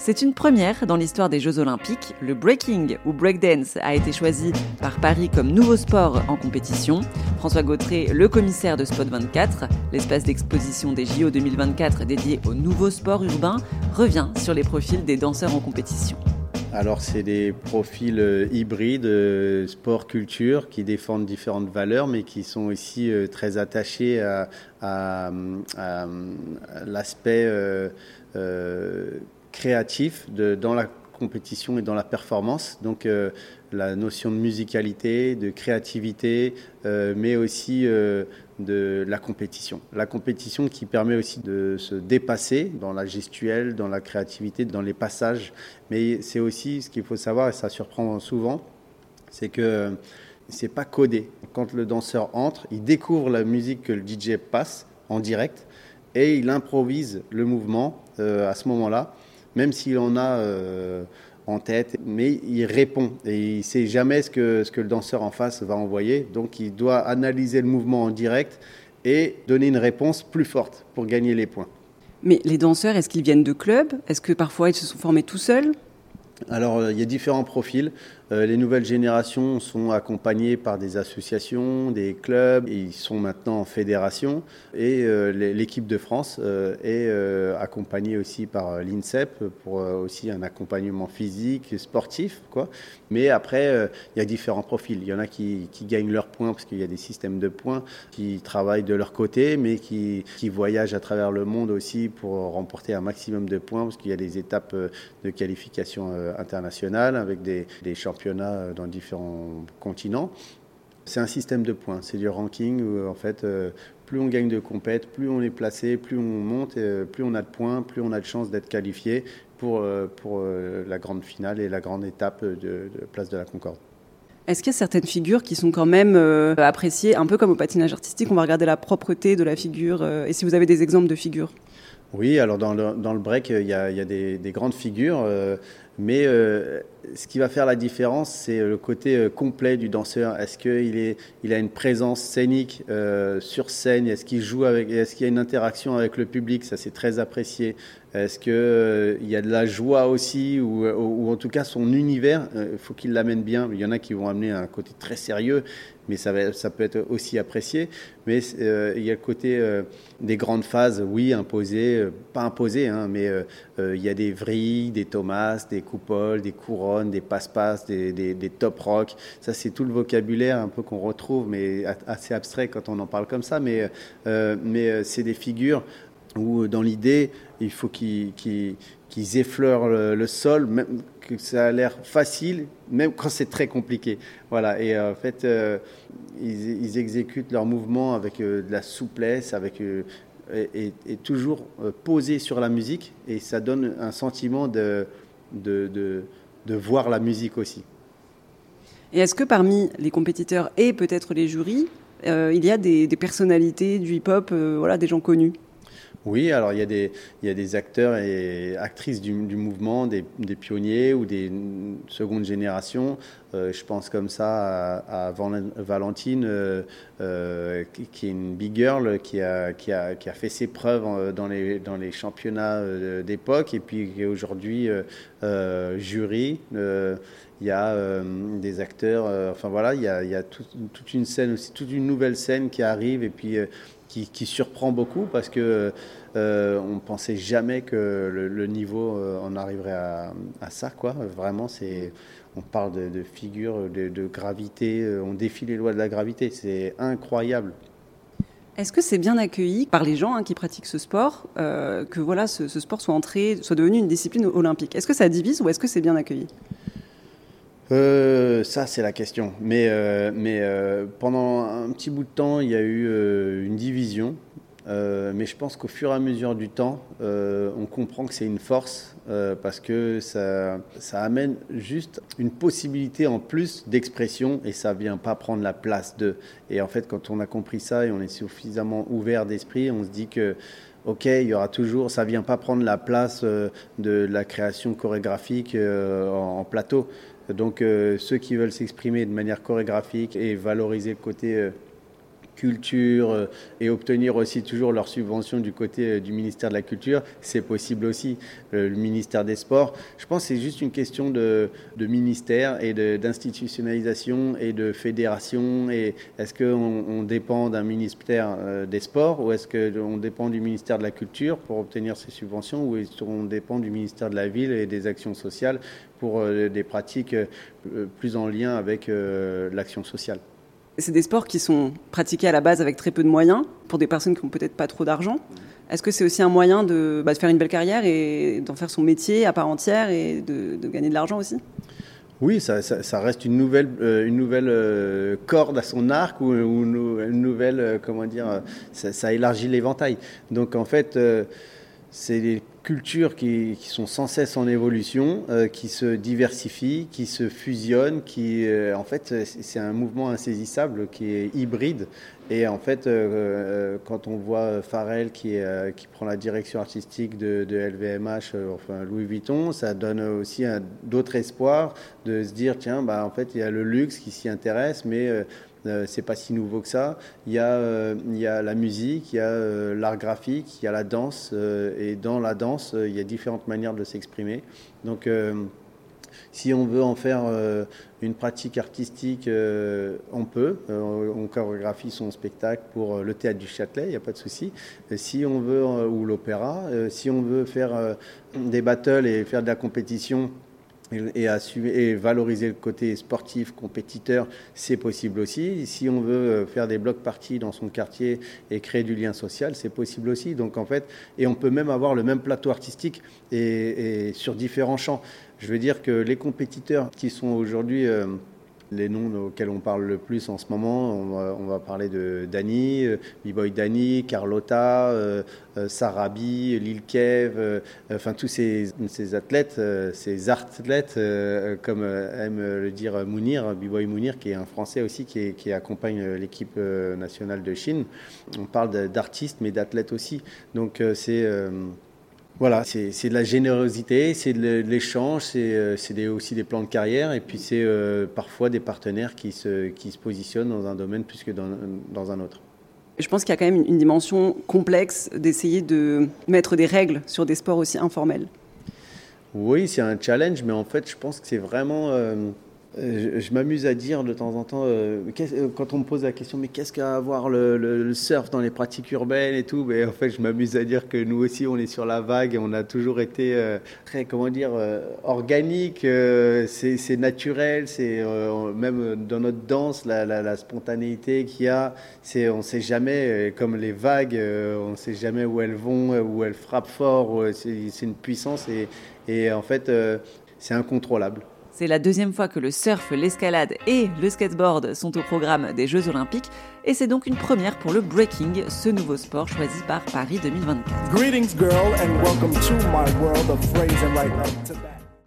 C'est une première dans l'histoire des Jeux Olympiques. Le breaking ou breakdance a été choisi par Paris comme nouveau sport en compétition. François Gautret, le commissaire de Spot 24, l'espace d'exposition des JO 2024 dédié au nouveau sport urbain, revient sur les profils des danseurs en compétition. Alors c'est des profils euh, hybrides, euh, sport-culture, qui défendent différentes valeurs, mais qui sont aussi euh, très attachés à, l'aspect créatif dans la compétition et dans la performance. Donc la notion de musicalité, de créativité, mais aussi de la compétition. La compétition qui permet aussi de se dépasser dans la gestuelle, dans la créativité, dans les passages. Mais c'est aussi ce qu'il faut savoir, et ça surprend souvent, c'est que c'est pas codé. Quand le danseur entre, il découvre la musique que le DJ passe en direct et il improvise le mouvement euh, à ce moment-là, même s'il en a euh, en tête, mais il répond et il sait jamais ce que, ce que le danseur en face va envoyer. Donc il doit analyser le mouvement en direct et donner une réponse plus forte pour gagner les points. Mais les danseurs, est-ce qu'ils viennent de clubs? Est-ce que parfois ils se sont formés tout seuls? Alors, euh, il y a différents profils. Euh, les nouvelles générations sont accompagnées par des associations, des clubs, ils sont maintenant en fédération. Et euh, l'équipe de France est accompagnée aussi par l'INSEP pour aussi un accompagnement physique, sportif. Quoi. Mais après, il y a différents profils. Il y en a qui, gagnent leurs points parce qu'il y a des systèmes de points, qui travaillent de leur côté, mais qui, qui voyagent à travers le monde aussi pour remporter un maximum de points parce qu'il y a des étapes de qualification internationale avec des, championnats euh, dans différents continents. C'est un système de points, c'est du ranking où en fait euh, plus on gagne de compète, plus on est placé, plus on monte, euh, plus on a de points, plus on a de chances d'être qualifié pour, pour la grande finale et la grande étape de, Place de la Concorde. Est-ce qu'il y a certaines figures qui sont quand même appréciées, un peu comme au patinage artistique, on va regarder la propreté de la figure, et si vous avez des exemples de figures oui, alors dans le, dans le break, il y a, il y a des, des, grandes figures. Mais euh, ce qui va faire la différence, c'est le côté euh, complet du danseur. Est-ce qu'il il a une présence scénique euh, sur scène? Est-ce qu'il joue avec Est-ce qu'il y a une interaction avec le public? Ça, c'est très apprécié. Est-ce qu'il y a de la joie aussi ou, ou, en tout cas son univers, il faut qu'il l'amène bien. Il y en a qui vont amener un côté très sérieux, mais ça, peut être aussi apprécié. Mais il y a le côté des grandes phases, oui, imposées, pas imposées, hein, mais il y a des vrilles, des thomas, des coupoles, des couronnes, des passe-passe, des, top rock. Ça, c'est tout le vocabulaire un peu qu'on retrouve, mais assez abstrait quand on en parle comme ça. Mais, euh, euh, c'est des figures où, dans l'idée, il faut qu'ils effleurent le, sol, que ça a l'air facile, même quand c'est très compliqué. Voilà. Et en fait, euh, ils, exécutent leurs mouvements avec de la souplesse, avec et, toujours posé sur la musique, et ça donne un sentiment de de, de, voir la musique aussi. Et est-ce que parmi les compétiteurs et peut-être les jurys, euh, il y a des, personnalités du hip-hop, euh, voilà, des gens connus? Oui, alors il y, a des, acteurs et actrices du, mouvement, des, pionniers ou des secondes générations. Euh, je pense comme ça à, Valentine, euh, euh, qui, est une big girl, qui a, fait ses preuves dans les, championnats d'époque et puis qui est aujourd'hui jury. il y a des acteurs, enfin voilà, il y a toute une scène aussi, toute une nouvelle scène qui arrive et puis qui, surprend beaucoup parce que euh, on pensait jamais que le, niveau euh, en arriverait à, ça quoi. Vraiment, c'est on parle de, de figures de, gravité, euh, on défie les lois de la gravité, c'est incroyable. Est-ce que c'est bien accueilli par les gens hein, qui pratiquent ce sport euh, que voilà ce, ce, sport soit entré, soit devenu une discipline olympique? Est-ce que ça divise ou est-ce que c'est bien accueilli? Euh, ça, c'est la question. Mais, euh, mais euh, pendant un petit bout de temps, il y a eu une division. mais je pense qu'au fur et à mesure du temps, on comprend que c'est une force parce que ça, ça amène juste une possibilité en plus d'expression et ça vient pas prendre la place de. Et en fait, quand on a compris ça et on est suffisamment ouvert d'esprit, on se dit que ok, il y aura toujours, ça vient pas prendre la place de la création chorégraphique en, plateau. Donc euh, ceux qui veulent s'exprimer de manière chorégraphique et valoriser le côté euh, culture euh, et obtenir aussi toujours leurs subventions du côté euh, du ministère de la Culture, c'est possible aussi. Le ministère des Sports, je pense que c'est juste une question de, ministère et d'institutionnalisation et de fédération. Est-ce qu'on on dépend d'un ministère euh, des Sports ou est-ce qu'on dépend du ministère de la Culture pour obtenir ces subventions ou est-ce qu'on dépend du ministère de la Ville et des actions sociales pour des pratiques plus en lien avec l'action sociale? C'est des sports qui sont pratiqués à la base avec très peu de moyens, pour des personnes qui n'ont peut-être pas trop d'argent. Est-ce que c'est aussi un moyen de, bah, faire une belle carrière et d'en faire son métier à part entière et de, gagner de l'argent aussi? Oui, ça, reste une nouvelle, euh, une nouvelle euh, corde à son arc ou, une nouvelle, euh, comment dire, ça, ça élargit l'éventail. Donc en fait, c'est cultures qui, sont sans cesse en évolution, euh, qui se diversifient, qui se fusionnent, qui, euh, en fait, c'est un mouvement insaisissable qui est hybride. Et en fait, euh, quand on voit Farrell qui, prend la direction artistique de, LVMH, enfin Louis Vuitton, ça donne aussi d'autres espoirs de se dire, tiens, bah, en fait, il y a le luxe qui s'y intéresse, mais euh, c'est pas si nouveau que ça. Il y a, euh, il y a la musique, il y a euh, l'art graphique, il y a la danse, et dans la danse, il y a différentes manières de s'exprimer. Donc, si on veut en faire une pratique artistique, on peut. on chorégraphie son spectacle pour le théâtre du Châtelet, il n'y a pas de souci. Si on veut, ou l'opéra, si on veut faire des battles et faire de la compétition, et, assumer, et valoriser le côté sportif, compétiteur, c'est possible aussi. Si on veut euh, faire des blocs parties dans son quartier et créer du lien social, c'est possible aussi. Donc en fait, et on peut même avoir le même plateau artistique et, sur différents champs. Je veux dire que les compétiteurs qui sont aujourd'hui euh, les noms auxquels on parle le plus en ce moment, on va, parler de Dani, euh, B-Boy Dani, Carlotta, euh, euh, Sarabi, Lil Kev, enfin tous ces, athlètes, ces athlètes, comme aime le dire Mounir, B-Boy Mounir, qui est un Français aussi qui, qui accompagne l'équipe nationale de Chine. On parle d'artistes, mais d'athlètes aussi. Donc c'est voilà, c'est de la générosité, c'est de l'échange, c'est euh, aussi des plans de carrière et puis c'est euh, parfois des partenaires qui se, qui se positionnent dans un domaine plus que dans, dans un autre. Je pense qu'il y a quand même une dimension complexe d'essayer de mettre des règles sur des sports aussi informels. Oui, c'est un challenge, mais en fait, je pense que c'est vraiment... Euh, euh, je, m'amuse à dire de temps en temps, euh, euh, quand on me pose la question, mais qu'est-ce qu'à avoir le, surf dans les pratiques urbaines et tout mais En fait, je m'amuse à dire que nous aussi, on est sur la vague et on a toujours été très, comment dire, organique, c'est naturel, c'est même dans notre danse, la, spontanéité qu'il y a, on ne sait jamais, comme les vagues, on ne sait jamais où elles vont, où elles frappent fort, c'est une puissance et en fait, c'est incontrôlable. C'est la deuxième fois que le surf, l'escalade et le skateboard sont au programme des Jeux Olympiques et c'est donc une première pour le breaking, ce nouveau sport choisi par Paris 2024.